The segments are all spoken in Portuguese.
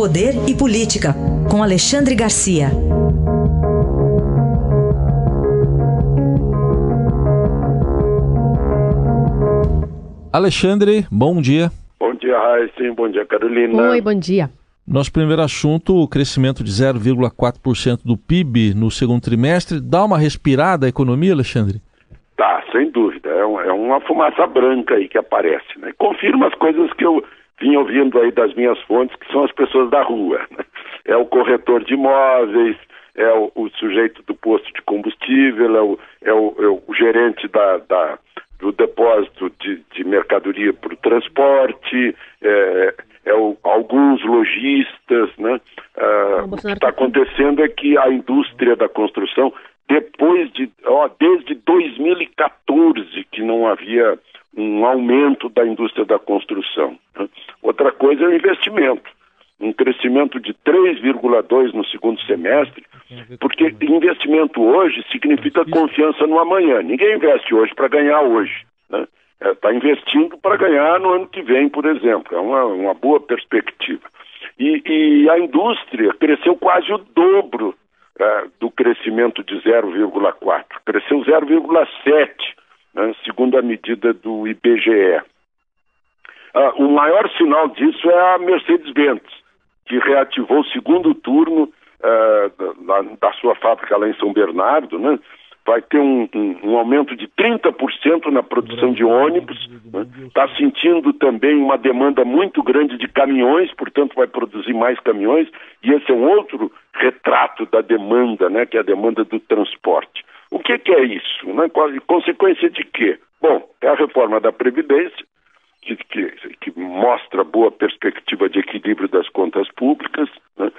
Poder e Política, com Alexandre Garcia. Alexandre, bom dia. Bom dia, Raíssa. Bom dia, Carolina. Oi, bom dia. Nosso primeiro assunto, o crescimento de 0,4% do PIB no segundo trimestre. Dá uma respirada à economia, Alexandre? Tá, sem dúvida. É, um, é uma fumaça branca aí que aparece. Né? Confirma as coisas que eu vim ouvindo aí das minhas fontes, que são as pessoas da rua. Né? É o corretor de imóveis, é o, o, sujeito do posto de combustível, é o, é o, é o gerente da, da, do depósito de, de mercadoria para o transporte, é, é o, alguns lojistas. Né? Ah, o que está acontecendo é que a indústria da construção, depois de, ó, desde 2014 que não havia um aumento da indústria da construção. Né? Outra coisa é o investimento. Um crescimento de 3,2% no segundo semestre, porque investimento hoje significa confiança no amanhã. Ninguém investe hoje para ganhar hoje. Está né? é, tá investindo para ganhar no ano que vem, por exemplo. É uma, uma boa perspectiva. E, e, a indústria cresceu quase o dobro é, do crescimento de 0,4%. Cresceu 0,7% né, segundo a medida do IBGE. O maior sinal disso é a Mercedes-Benz, que reativou o segundo turno ah, da, da, sua fábrica lá em São Bernardo, né? vai ter um, um, um, aumento de 30% na produção de ônibus, está né? sentindo também uma demanda muito grande de caminhões, portanto vai produzir mais caminhões, e esse é um outro retrato da demanda, né? que é a demanda do transporte. O que, que é isso? Né? Consequência de quê? Bom, é a reforma da Previdência, que, que, que mostra boa perspectiva de equilíbrio das contas públicas, né?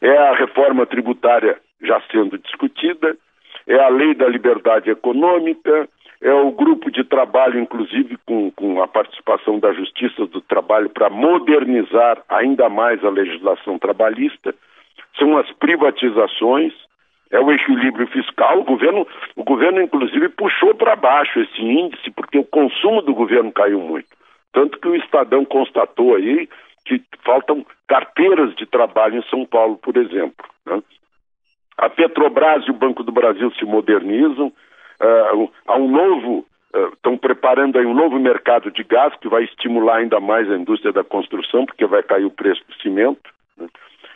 é a reforma tributária já sendo discutida, é a lei da liberdade econômica, é o grupo de trabalho, inclusive com, com a participação da Justiça do Trabalho para modernizar ainda mais a legislação trabalhista, são as privatizações, é o equilíbrio fiscal. O governo, o governo inclusive, puxou para baixo esse índice, porque o consumo do governo caiu muito. Tanto que o Estadão constatou aí que faltam carteiras de trabalho em São Paulo, por exemplo. Né? A Petrobras e o Banco do Brasil se modernizam. Uh, há um novo estão uh, preparando aí um novo mercado de gás que vai estimular ainda mais a indústria da construção, porque vai cair o preço do cimento. Né?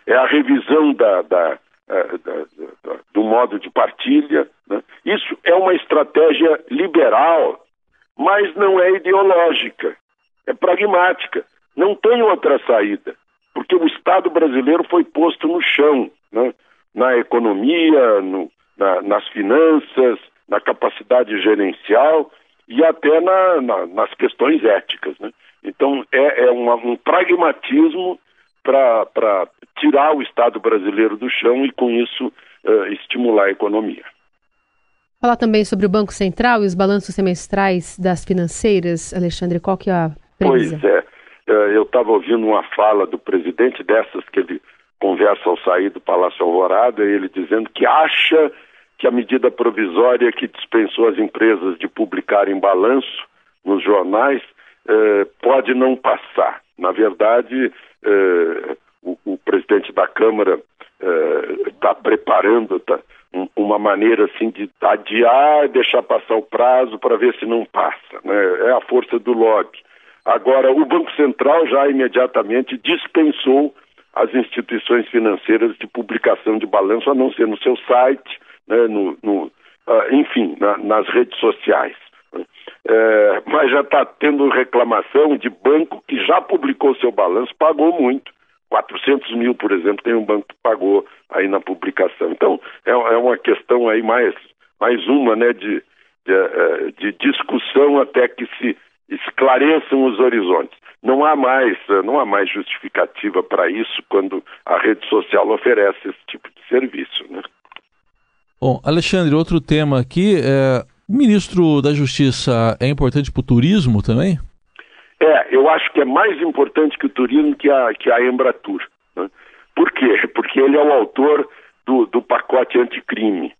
É a revisão da, da, uh, do modo de partilha. Né? Isso é uma estratégia liberal, mas não é ideológica, é pragmática. Não tem outra saída, porque o Estado brasileiro foi posto no chão, né? na economia, no, na, nas finanças, na capacidade gerencial e até na, na, nas questões éticas. Né? Então, é, é uma, um pragmatismo para tirar o Estado brasileiro do chão e, com isso, uh, estimular a economia. Falar também sobre o Banco Central e os balanços semestrais das financeiras, Alexandre, qual que é a? Pois é, eh, eu estava ouvindo uma fala do presidente dessas que ele conversa ao sair do Palácio Alvorada, ele dizendo que acha que a medida provisória que dispensou as empresas de publicarem balanço nos jornais eh, pode não passar. Na verdade, eh, o, o, presidente da Câmara está eh, preparando tá, um, uma maneira assim de adiar, deixar passar o prazo para ver se não passa. Né? É a força do lobby. Agora, o Banco Central já imediatamente dispensou as instituições financeiras de publicação de balanço, a não ser no seu site, né, no, no uh, enfim, na, nas redes sociais. É, mas já está tendo reclamação de banco que já publicou seu balanço, pagou muito. 400 mil, por exemplo, tem um banco que pagou aí na publicação. Então, é, é uma questão aí mais, mais uma, né, de, de, é, de discussão até que se esclareçam os horizontes. Não há mais, não há mais justificativa para isso quando a rede social oferece esse tipo de serviço. Né? Bom, Alexandre, outro tema aqui, é, o ministro da Justiça é importante para o turismo também? É, eu acho que é mais importante que o turismo que a, que a Embratur. Né? Por quê? Porque ele é o autor do, do pacote anticrime.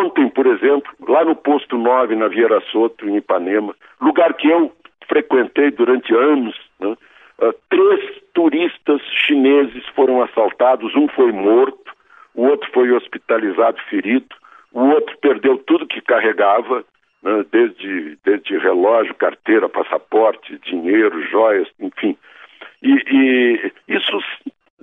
Ontem, por exemplo, lá no posto 9, na Vieira Soto, em Ipanema, lugar que eu frequentei durante anos, né, uh, três turistas chineses foram assaltados, um foi morto, o outro foi hospitalizado ferido, o outro perdeu tudo que carregava, né, desde, desde relógio, carteira, passaporte, dinheiro, joias, enfim. E, e, isso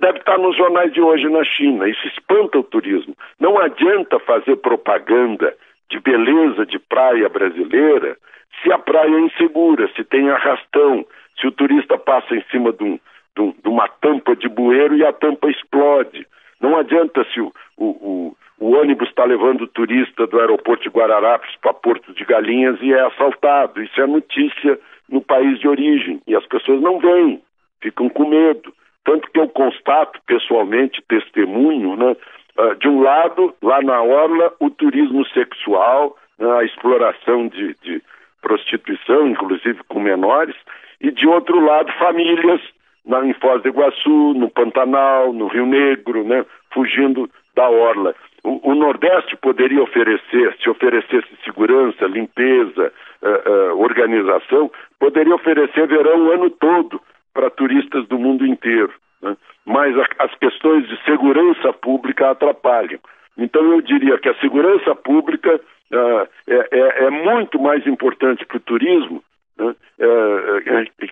deve estar nos jornais de hoje na China. Isso espanta o turismo. Não adianta fazer propaganda de beleza de praia brasileira se a praia é insegura, se tem arrastão, se o turista passa em cima de, um, de, um, de uma tampa de bueiro e a tampa explode. Não adianta se o, o, o, o ônibus está levando o turista do aeroporto de Guararapes para Porto de Galinhas e é assaltado. Isso é notícia no país de origem e as pessoas não vêm, ficam com medo. Tanto que eu constato pessoalmente, testemunho, né, ah, de um lado, lá na Orla, o turismo sexual, né, a exploração de, de prostituição, inclusive com menores, e de outro lado, famílias na, em Foz do Iguaçu, no Pantanal, no Rio Negro, né, fugindo da orla. O, o, Nordeste poderia oferecer, se oferecesse segurança, limpeza, uh, uh, organização, poderia oferecer verão o ano todo para turistas do mundo inteiro. Né? Mas a, as questões de segurança pública atrapalham. Então eu diria que a segurança pública uh, é, é, é, muito mais importante para o turismo né?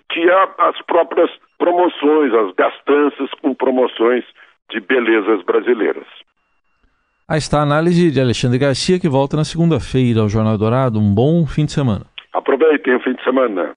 que a, as próprias promoções, as gastanças com promoções de belezas brasileiras. Aí está a análise de Alexandre Garcia, que volta na segunda-feira ao Jornal Dourado. Um bom fim de semana. Aproveitem o fim de semana.